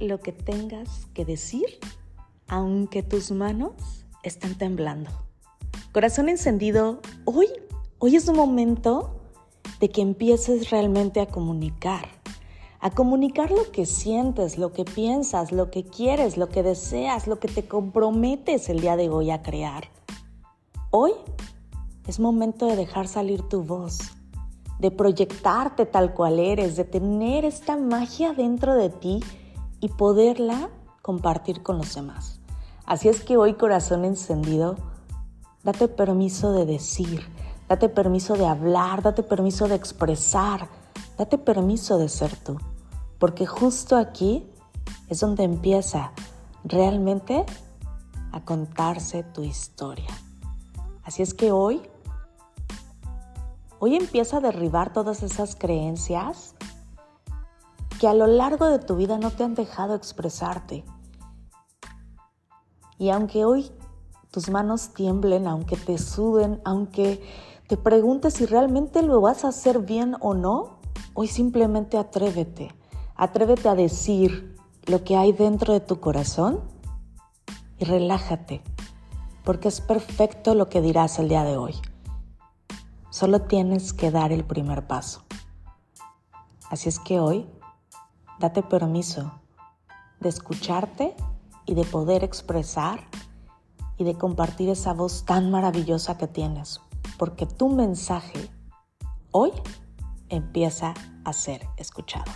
Lo que tengas que decir, aunque tus manos estén temblando. Corazón encendido, hoy, hoy es un momento de que empieces realmente a comunicar, a comunicar lo que sientes, lo que piensas, lo que quieres, lo que deseas, lo que te comprometes el día de hoy a crear. Hoy es momento de dejar salir tu voz, de proyectarte tal cual eres, de tener esta magia dentro de ti y poderla compartir con los demás. Así es que hoy, corazón encendido, date permiso de decir, date permiso de hablar, date permiso de expresar, date permiso de ser tú, porque justo aquí es donde empieza realmente a contarse tu historia. Así es que hoy Hoy empieza a derribar todas esas creencias que a lo largo de tu vida no te han dejado expresarte. Y aunque hoy tus manos tiemblen, aunque te suden, aunque te preguntes si realmente lo vas a hacer bien o no, hoy simplemente atrévete. Atrévete a decir lo que hay dentro de tu corazón y relájate, porque es perfecto lo que dirás el día de hoy. Solo tienes que dar el primer paso. Así es que hoy, date permiso de escucharte y de poder expresar y de compartir esa voz tan maravillosa que tienes, porque tu mensaje hoy empieza a ser escuchado.